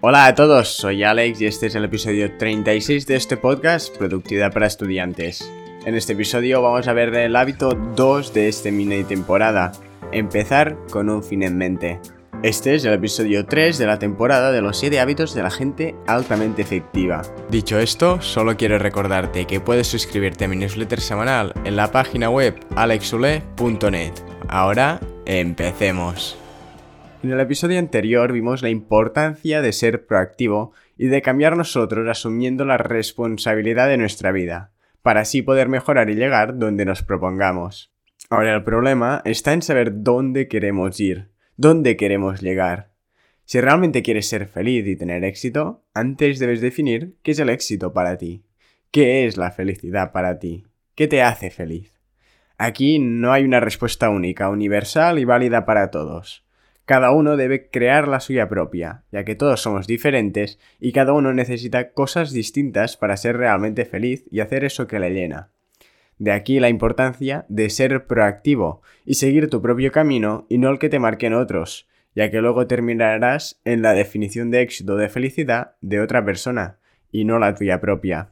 Hola a todos, soy Alex y este es el episodio 36 de este podcast Productividad para Estudiantes. En este episodio vamos a ver el hábito 2 de este mini temporada, empezar con un fin en mente. Este es el episodio 3 de la temporada de los 7 hábitos de la gente altamente efectiva. Dicho esto, solo quiero recordarte que puedes suscribirte a mi newsletter semanal en la página web alexule.net. Ahora, empecemos. En el episodio anterior vimos la importancia de ser proactivo y de cambiar nosotros asumiendo la responsabilidad de nuestra vida, para así poder mejorar y llegar donde nos propongamos. Ahora el problema está en saber dónde queremos ir, dónde queremos llegar. Si realmente quieres ser feliz y tener éxito, antes debes definir qué es el éxito para ti, qué es la felicidad para ti, qué te hace feliz. Aquí no hay una respuesta única, universal y válida para todos. Cada uno debe crear la suya propia, ya que todos somos diferentes y cada uno necesita cosas distintas para ser realmente feliz y hacer eso que le llena. De aquí la importancia de ser proactivo y seguir tu propio camino y no el que te marquen otros, ya que luego terminarás en la definición de éxito de felicidad de otra persona y no la tuya propia.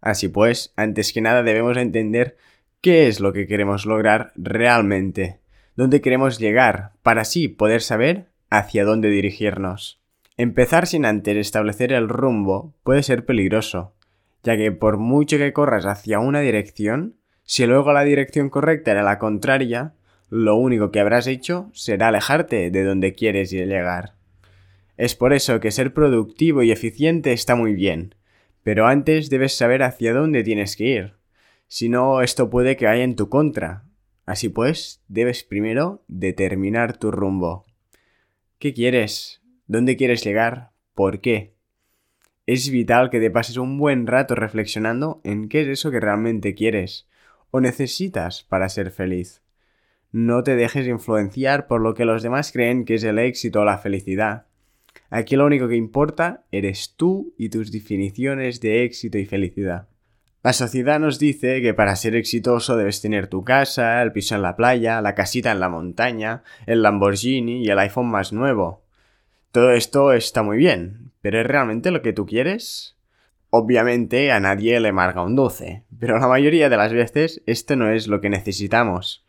Así pues, antes que nada debemos entender qué es lo que queremos lograr realmente dónde queremos llegar, para así poder saber hacia dónde dirigirnos. Empezar sin antes establecer el rumbo puede ser peligroso, ya que por mucho que corras hacia una dirección, si luego la dirección correcta era la contraria, lo único que habrás hecho será alejarte de donde quieres llegar. Es por eso que ser productivo y eficiente está muy bien, pero antes debes saber hacia dónde tienes que ir. Si no, esto puede que vaya en tu contra, Así pues, debes primero determinar tu rumbo. ¿Qué quieres? ¿Dónde quieres llegar? ¿Por qué? Es vital que te pases un buen rato reflexionando en qué es eso que realmente quieres o necesitas para ser feliz. No te dejes influenciar por lo que los demás creen que es el éxito o la felicidad. Aquí lo único que importa eres tú y tus definiciones de éxito y felicidad. La sociedad nos dice que para ser exitoso debes tener tu casa, el piso en la playa, la casita en la montaña, el Lamborghini y el iPhone más nuevo. Todo esto está muy bien, pero ¿es realmente lo que tú quieres? Obviamente a nadie le marga un 12, pero la mayoría de las veces esto no es lo que necesitamos.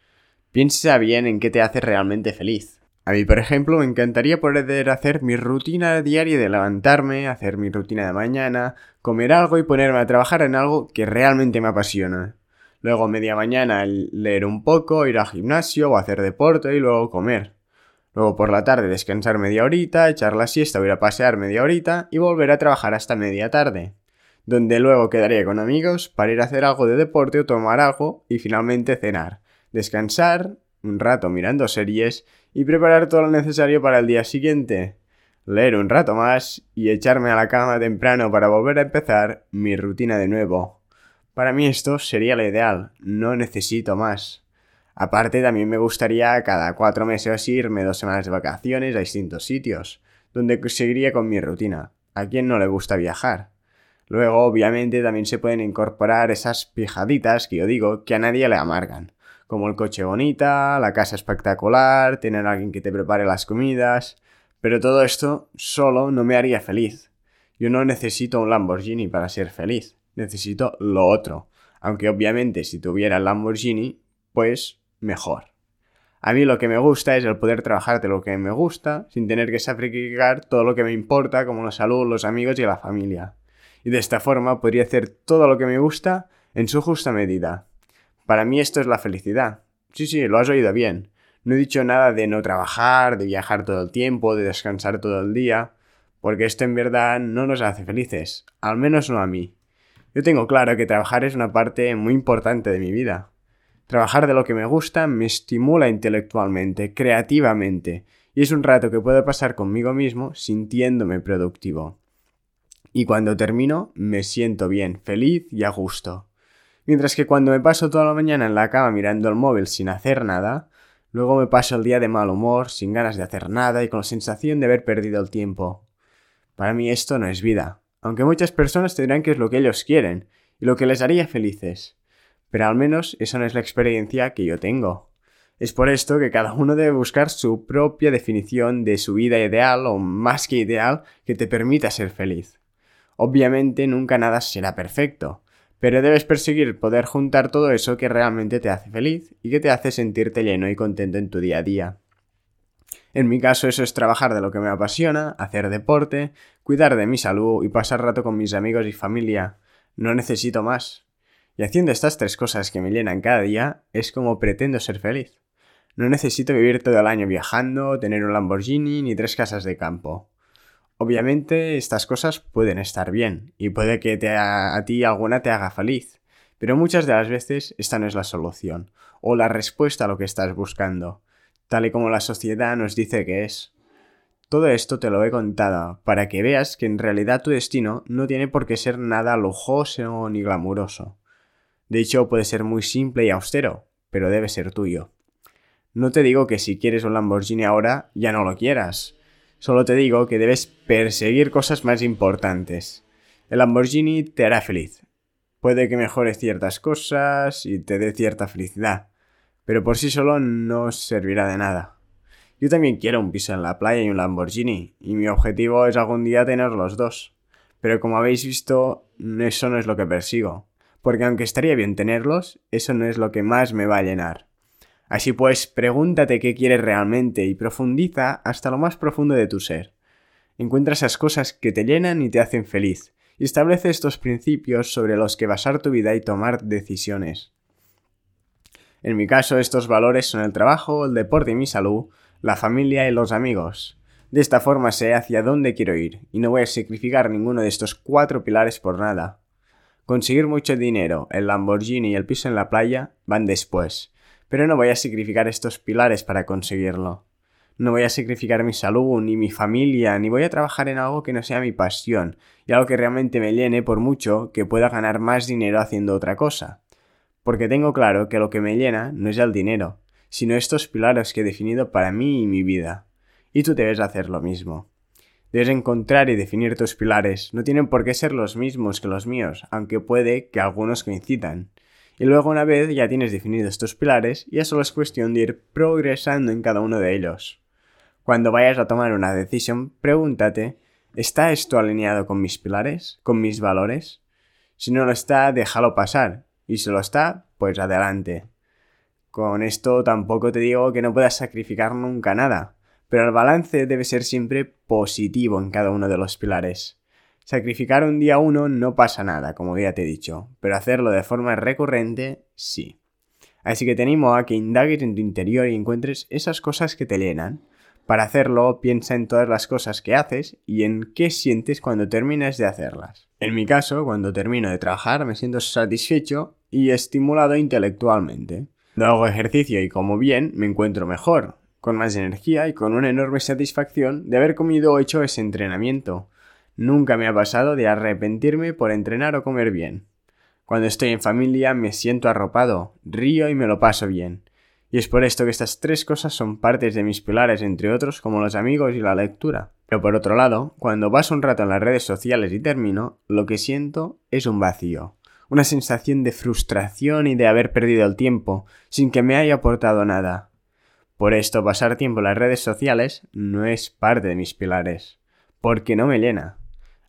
Piensa bien en qué te hace realmente feliz. A mí, por ejemplo, me encantaría poder hacer mi rutina diaria de levantarme, hacer mi rutina de mañana, comer algo y ponerme a trabajar en algo que realmente me apasiona. Luego media mañana leer un poco, ir al gimnasio o hacer deporte y luego comer. Luego por la tarde descansar media horita, echar la siesta o ir a pasear media horita y volver a trabajar hasta media tarde. Donde luego quedaría con amigos para ir a hacer algo de deporte o tomar algo y finalmente cenar. Descansar un rato mirando series y preparar todo lo necesario para el día siguiente, leer un rato más y echarme a la cama temprano para volver a empezar mi rutina de nuevo. Para mí esto sería lo ideal, no necesito más. Aparte también me gustaría cada cuatro meses irme dos semanas de vacaciones a distintos sitios, donde seguiría con mi rutina. ¿A quién no le gusta viajar? Luego, obviamente, también se pueden incorporar esas pijaditas que yo digo que a nadie le amargan como el coche bonita, la casa espectacular, tener a alguien que te prepare las comidas, pero todo esto solo no me haría feliz. Yo no necesito un Lamborghini para ser feliz, necesito lo otro, aunque obviamente si tuviera el Lamborghini, pues mejor. A mí lo que me gusta es el poder trabajar de lo que me gusta, sin tener que sacrificar todo lo que me importa, como la salud, los amigos y la familia. Y de esta forma podría hacer todo lo que me gusta en su justa medida, para mí esto es la felicidad. Sí, sí, lo has oído bien. No he dicho nada de no trabajar, de viajar todo el tiempo, de descansar todo el día, porque esto en verdad no nos hace felices, al menos no a mí. Yo tengo claro que trabajar es una parte muy importante de mi vida. Trabajar de lo que me gusta me estimula intelectualmente, creativamente, y es un rato que puedo pasar conmigo mismo sintiéndome productivo. Y cuando termino, me siento bien, feliz y a gusto. Mientras que cuando me paso toda la mañana en la cama mirando el móvil sin hacer nada, luego me paso el día de mal humor, sin ganas de hacer nada y con la sensación de haber perdido el tiempo. Para mí esto no es vida, aunque muchas personas tendrán que es lo que ellos quieren y lo que les haría felices. Pero al menos esa no es la experiencia que yo tengo. Es por esto que cada uno debe buscar su propia definición de su vida ideal o más que ideal que te permita ser feliz. Obviamente nunca nada será perfecto, pero debes perseguir poder juntar todo eso que realmente te hace feliz y que te hace sentirte lleno y contento en tu día a día. En mi caso eso es trabajar de lo que me apasiona, hacer deporte, cuidar de mi salud y pasar rato con mis amigos y familia. No necesito más. Y haciendo estas tres cosas que me llenan cada día es como pretendo ser feliz. No necesito vivir todo el año viajando, tener un Lamborghini ni tres casas de campo. Obviamente estas cosas pueden estar bien y puede que a ti alguna te haga feliz, pero muchas de las veces esta no es la solución o la respuesta a lo que estás buscando, tal y como la sociedad nos dice que es. Todo esto te lo he contado para que veas que en realidad tu destino no tiene por qué ser nada lujoso ni glamuroso. De hecho, puede ser muy simple y austero, pero debe ser tuyo. No te digo que si quieres un Lamborghini ahora ya no lo quieras, Solo te digo que debes perseguir cosas más importantes. El Lamborghini te hará feliz. Puede que mejore ciertas cosas y te dé cierta felicidad, pero por sí solo no servirá de nada. Yo también quiero un piso en la playa y un Lamborghini, y mi objetivo es algún día tener los dos. Pero como habéis visto, eso no es lo que persigo, porque aunque estaría bien tenerlos, eso no es lo que más me va a llenar. Así pues, pregúntate qué quieres realmente y profundiza hasta lo más profundo de tu ser. Encuentra esas cosas que te llenan y te hacen feliz, y establece estos principios sobre los que basar tu vida y tomar decisiones. En mi caso, estos valores son el trabajo, el deporte y mi salud, la familia y los amigos. De esta forma sé hacia dónde quiero ir, y no voy a sacrificar ninguno de estos cuatro pilares por nada. Conseguir mucho dinero, el Lamborghini y el piso en la playa van después, pero no voy a sacrificar estos pilares para conseguirlo. No voy a sacrificar mi salud, ni mi familia, ni voy a trabajar en algo que no sea mi pasión, y algo que realmente me llene por mucho que pueda ganar más dinero haciendo otra cosa. Porque tengo claro que lo que me llena no es el dinero, sino estos pilares que he definido para mí y mi vida. Y tú debes hacer lo mismo. Debes encontrar y definir tus pilares. No tienen por qué ser los mismos que los míos, aunque puede que algunos coincidan. Y luego una vez ya tienes definidos estos pilares, ya solo es cuestión de ir progresando en cada uno de ellos. Cuando vayas a tomar una decisión, pregúntate, ¿está esto alineado con mis pilares? ¿Con mis valores? Si no lo está, déjalo pasar. Y si lo está, pues adelante. Con esto tampoco te digo que no puedas sacrificar nunca nada, pero el balance debe ser siempre positivo en cada uno de los pilares. Sacrificar un día uno no pasa nada, como ya te he dicho, pero hacerlo de forma recurrente sí. Así que te animo a que indagues en tu interior y encuentres esas cosas que te llenan. Para hacerlo, piensa en todas las cosas que haces y en qué sientes cuando termines de hacerlas. En mi caso, cuando termino de trabajar me siento satisfecho y estimulado intelectualmente. Cuando hago ejercicio y como bien, me encuentro mejor, con más energía y con una enorme satisfacción de haber comido o hecho ese entrenamiento. Nunca me ha pasado de arrepentirme por entrenar o comer bien. Cuando estoy en familia me siento arropado, río y me lo paso bien. Y es por esto que estas tres cosas son partes de mis pilares, entre otros como los amigos y la lectura. Pero por otro lado, cuando paso un rato en las redes sociales y termino, lo que siento es un vacío. Una sensación de frustración y de haber perdido el tiempo, sin que me haya aportado nada. Por esto pasar tiempo en las redes sociales no es parte de mis pilares, porque no me llena.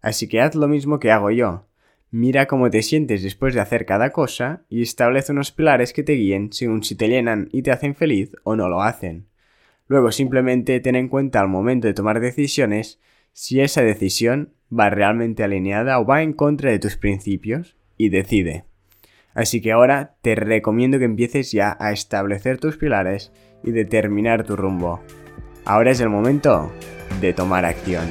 Así que haz lo mismo que hago yo. Mira cómo te sientes después de hacer cada cosa y establece unos pilares que te guíen según si te llenan y te hacen feliz o no lo hacen. Luego simplemente ten en cuenta al momento de tomar decisiones si esa decisión va realmente alineada o va en contra de tus principios y decide. Así que ahora te recomiendo que empieces ya a establecer tus pilares y determinar tu rumbo. Ahora es el momento de tomar acción.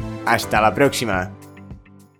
Hasta la próxima.